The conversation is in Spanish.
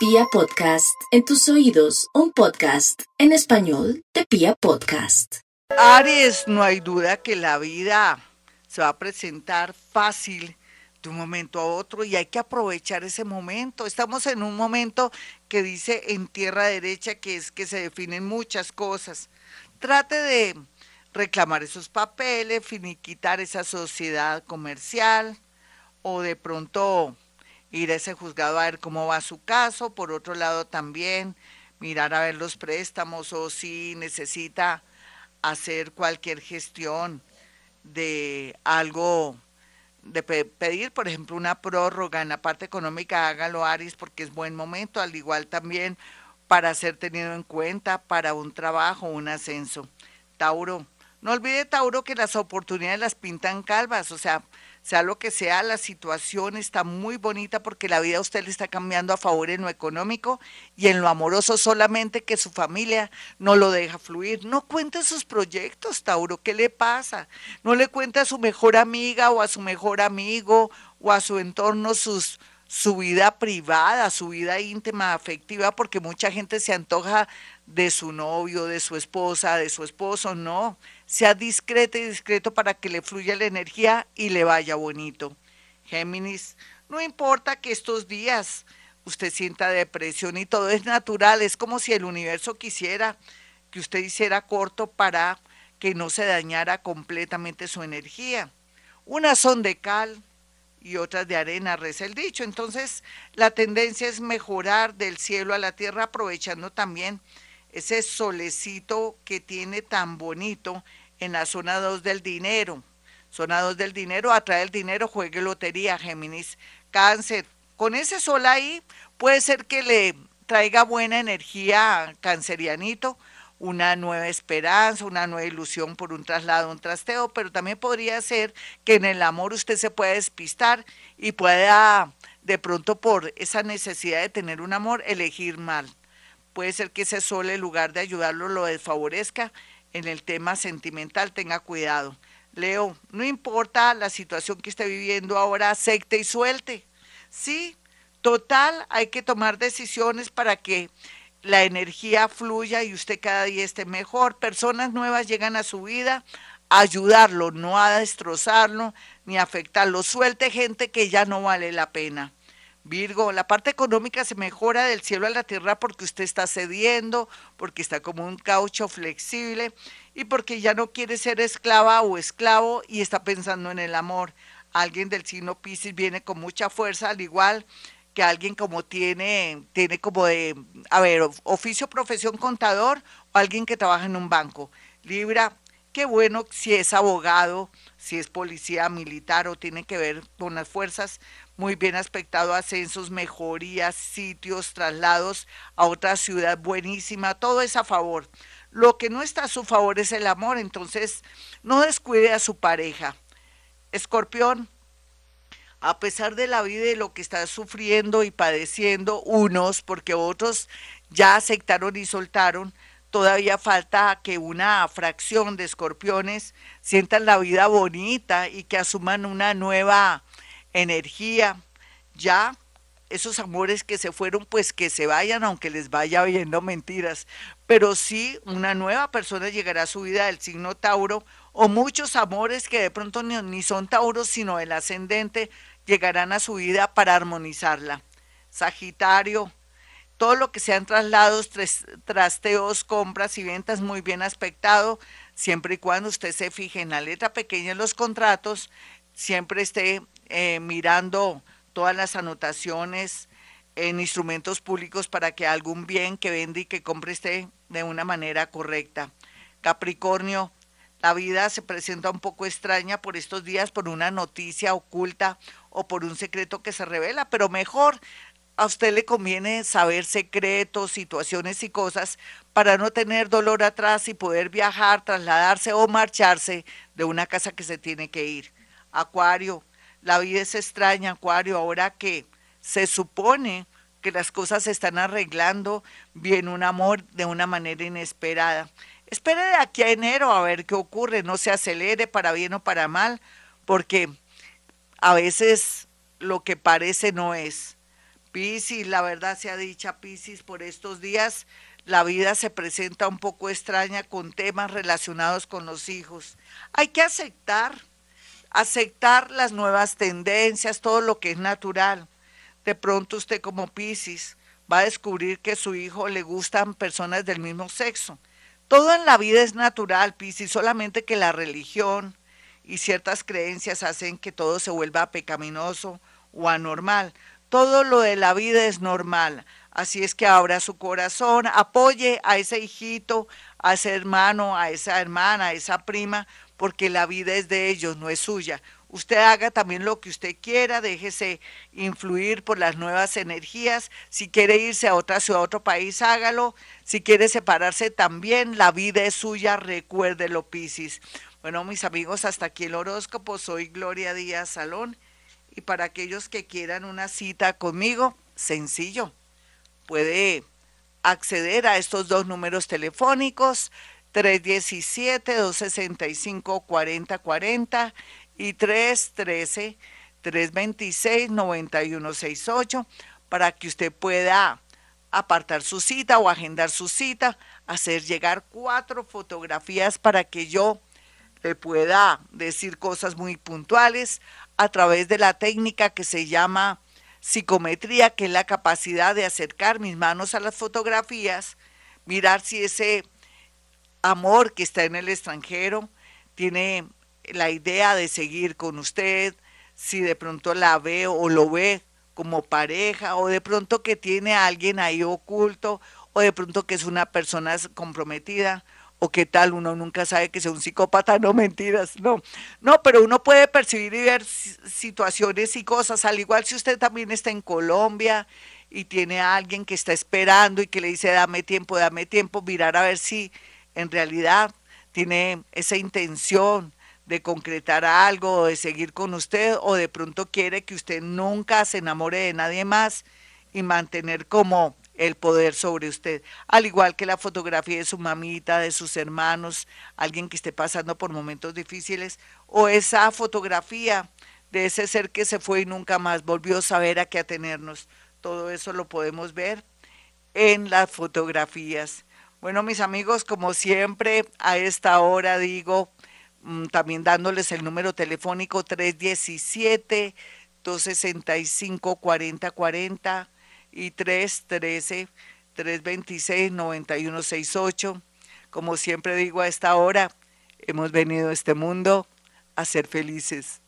Pia Podcast, en tus oídos, un podcast en español de Pia Podcast. Aries, no hay duda que la vida se va a presentar fácil de un momento a otro y hay que aprovechar ese momento. Estamos en un momento que dice en tierra derecha que es que se definen muchas cosas. Trate de reclamar esos papeles, finiquitar esa sociedad comercial o de pronto ir a ese juzgado a ver cómo va su caso. Por otro lado también mirar a ver los préstamos o si necesita hacer cualquier gestión de algo, de pedir, por ejemplo, una prórroga en la parte económica, hágalo Aries porque es buen momento, al igual también para ser tenido en cuenta para un trabajo, un ascenso. Tauro, no olvide Tauro que las oportunidades las pintan calvas, o sea, sea lo que sea, la situación está muy bonita porque la vida a usted le está cambiando a favor en lo económico y en lo amoroso solamente que su familia no lo deja fluir. No cuente sus proyectos, Tauro, ¿qué le pasa? No le cuenta a su mejor amiga o a su mejor amigo o a su entorno su vida privada, su vida íntima, afectiva, porque mucha gente se antoja de su novio, de su esposa, de su esposo, no sea discreto y discreto para que le fluya la energía y le vaya bonito. Géminis, no importa que estos días usted sienta depresión y todo es natural, es como si el universo quisiera que usted hiciera corto para que no se dañara completamente su energía. Unas son de cal y otras de arena, reza el dicho. Entonces, la tendencia es mejorar del cielo a la tierra aprovechando también ese solecito que tiene tan bonito en la zona 2 del dinero. Zona 2 del dinero, atrae el dinero, juegue lotería, Géminis. Cáncer, con ese sol ahí puede ser que le traiga buena energía cancerianito, una nueva esperanza, una nueva ilusión por un traslado, un trasteo, pero también podría ser que en el amor usted se pueda despistar y pueda de pronto por esa necesidad de tener un amor elegir mal. Puede ser que ese sol en lugar de ayudarlo lo desfavorezca en el tema sentimental, tenga cuidado. Leo, no importa la situación que esté viviendo ahora, acepte y suelte. Sí, total, hay que tomar decisiones para que la energía fluya y usted cada día esté mejor. Personas nuevas llegan a su vida a ayudarlo, no a destrozarlo ni a afectarlo. Suelte gente que ya no vale la pena. Virgo, la parte económica se mejora del cielo a la tierra porque usted está cediendo, porque está como un caucho flexible y porque ya no quiere ser esclava o esclavo y está pensando en el amor. Alguien del signo Pisces viene con mucha fuerza, al igual que alguien como tiene, tiene como de, a ver, oficio, profesión, contador o alguien que trabaja en un banco. Libra, qué bueno si es abogado, si es policía militar o tiene que ver con las fuerzas, muy bien aspectado, ascensos, mejorías, sitios, traslados a otra ciudad buenísima, todo es a favor. Lo que no está a su favor es el amor, entonces no descuide a su pareja. Escorpión, a pesar de la vida y lo que está sufriendo y padeciendo unos, porque otros ya aceptaron y soltaron, todavía falta que una fracción de escorpiones sientan la vida bonita y que asuman una nueva energía. Ya esos amores que se fueron, pues que se vayan, aunque les vaya oyendo mentiras. Pero sí, una nueva persona llegará a su vida del signo Tauro, o muchos amores que de pronto ni, ni son Tauros, sino el ascendente, llegarán a su vida para armonizarla. Sagitario, todo lo que sean traslados, trasteos, compras y ventas muy bien aspectado, siempre y cuando usted se fije en la letra pequeña en los contratos, siempre esté eh, mirando todas las anotaciones en instrumentos públicos para que algún bien que vende y que compre esté de una manera correcta. Capricornio, la vida se presenta un poco extraña por estos días por una noticia oculta o por un secreto que se revela, pero mejor a usted le conviene saber secretos, situaciones y cosas para no tener dolor atrás y poder viajar, trasladarse o marcharse de una casa que se tiene que ir. Acuario, la vida es extraña, Acuario, ahora que se supone que las cosas se están arreglando, viene un amor de una manera inesperada. Espere de aquí a enero a ver qué ocurre, no se acelere para bien o para mal, porque a veces lo que parece no es Piscis, la verdad sea dicha, Piscis, por estos días la vida se presenta un poco extraña con temas relacionados con los hijos. Hay que aceptar, aceptar las nuevas tendencias, todo lo que es natural. De pronto usted como Piscis va a descubrir que a su hijo le gustan personas del mismo sexo. Todo en la vida es natural, Piscis, solamente que la religión y ciertas creencias hacen que todo se vuelva pecaminoso o anormal. Todo lo de la vida es normal. Así es que abra su corazón, apoye a ese hijito, a ese hermano, a esa hermana, a esa prima, porque la vida es de ellos, no es suya. Usted haga también lo que usted quiera, déjese influir por las nuevas energías. Si quiere irse a otra ciudad, a otro país, hágalo. Si quiere separarse también, la vida es suya, recuérdelo, Piscis. Bueno, mis amigos, hasta aquí el horóscopo. Soy Gloria Díaz Salón. Y para aquellos que quieran una cita conmigo, sencillo, puede acceder a estos dos números telefónicos, 317-265-4040 y 313-326-9168 para que usted pueda apartar su cita o agendar su cita, hacer llegar cuatro fotografías para que yo le pueda decir cosas muy puntuales a través de la técnica que se llama psicometría, que es la capacidad de acercar mis manos a las fotografías, mirar si ese amor que está en el extranjero tiene la idea de seguir con usted, si de pronto la ve o lo ve como pareja, o de pronto que tiene a alguien ahí oculto, o de pronto que es una persona comprometida, o qué tal, uno nunca sabe que sea un psicópata, no mentiras, no, no, pero uno puede percibir y ver situaciones y cosas, al igual si usted también está en Colombia y tiene a alguien que está esperando y que le dice dame tiempo, dame tiempo, mirar a ver si en realidad tiene esa intención de concretar algo, de seguir con usted, o de pronto quiere que usted nunca se enamore de nadie más y mantener como el poder sobre usted, al igual que la fotografía de su mamita, de sus hermanos, alguien que esté pasando por momentos difíciles, o esa fotografía de ese ser que se fue y nunca más volvió a saber a qué atenernos. Todo eso lo podemos ver en las fotografías. Bueno, mis amigos, como siempre, a esta hora digo, mm, también dándoles el número telefónico 317 265 4040 y 313-326-9168. Como siempre digo a esta hora, hemos venido a este mundo a ser felices.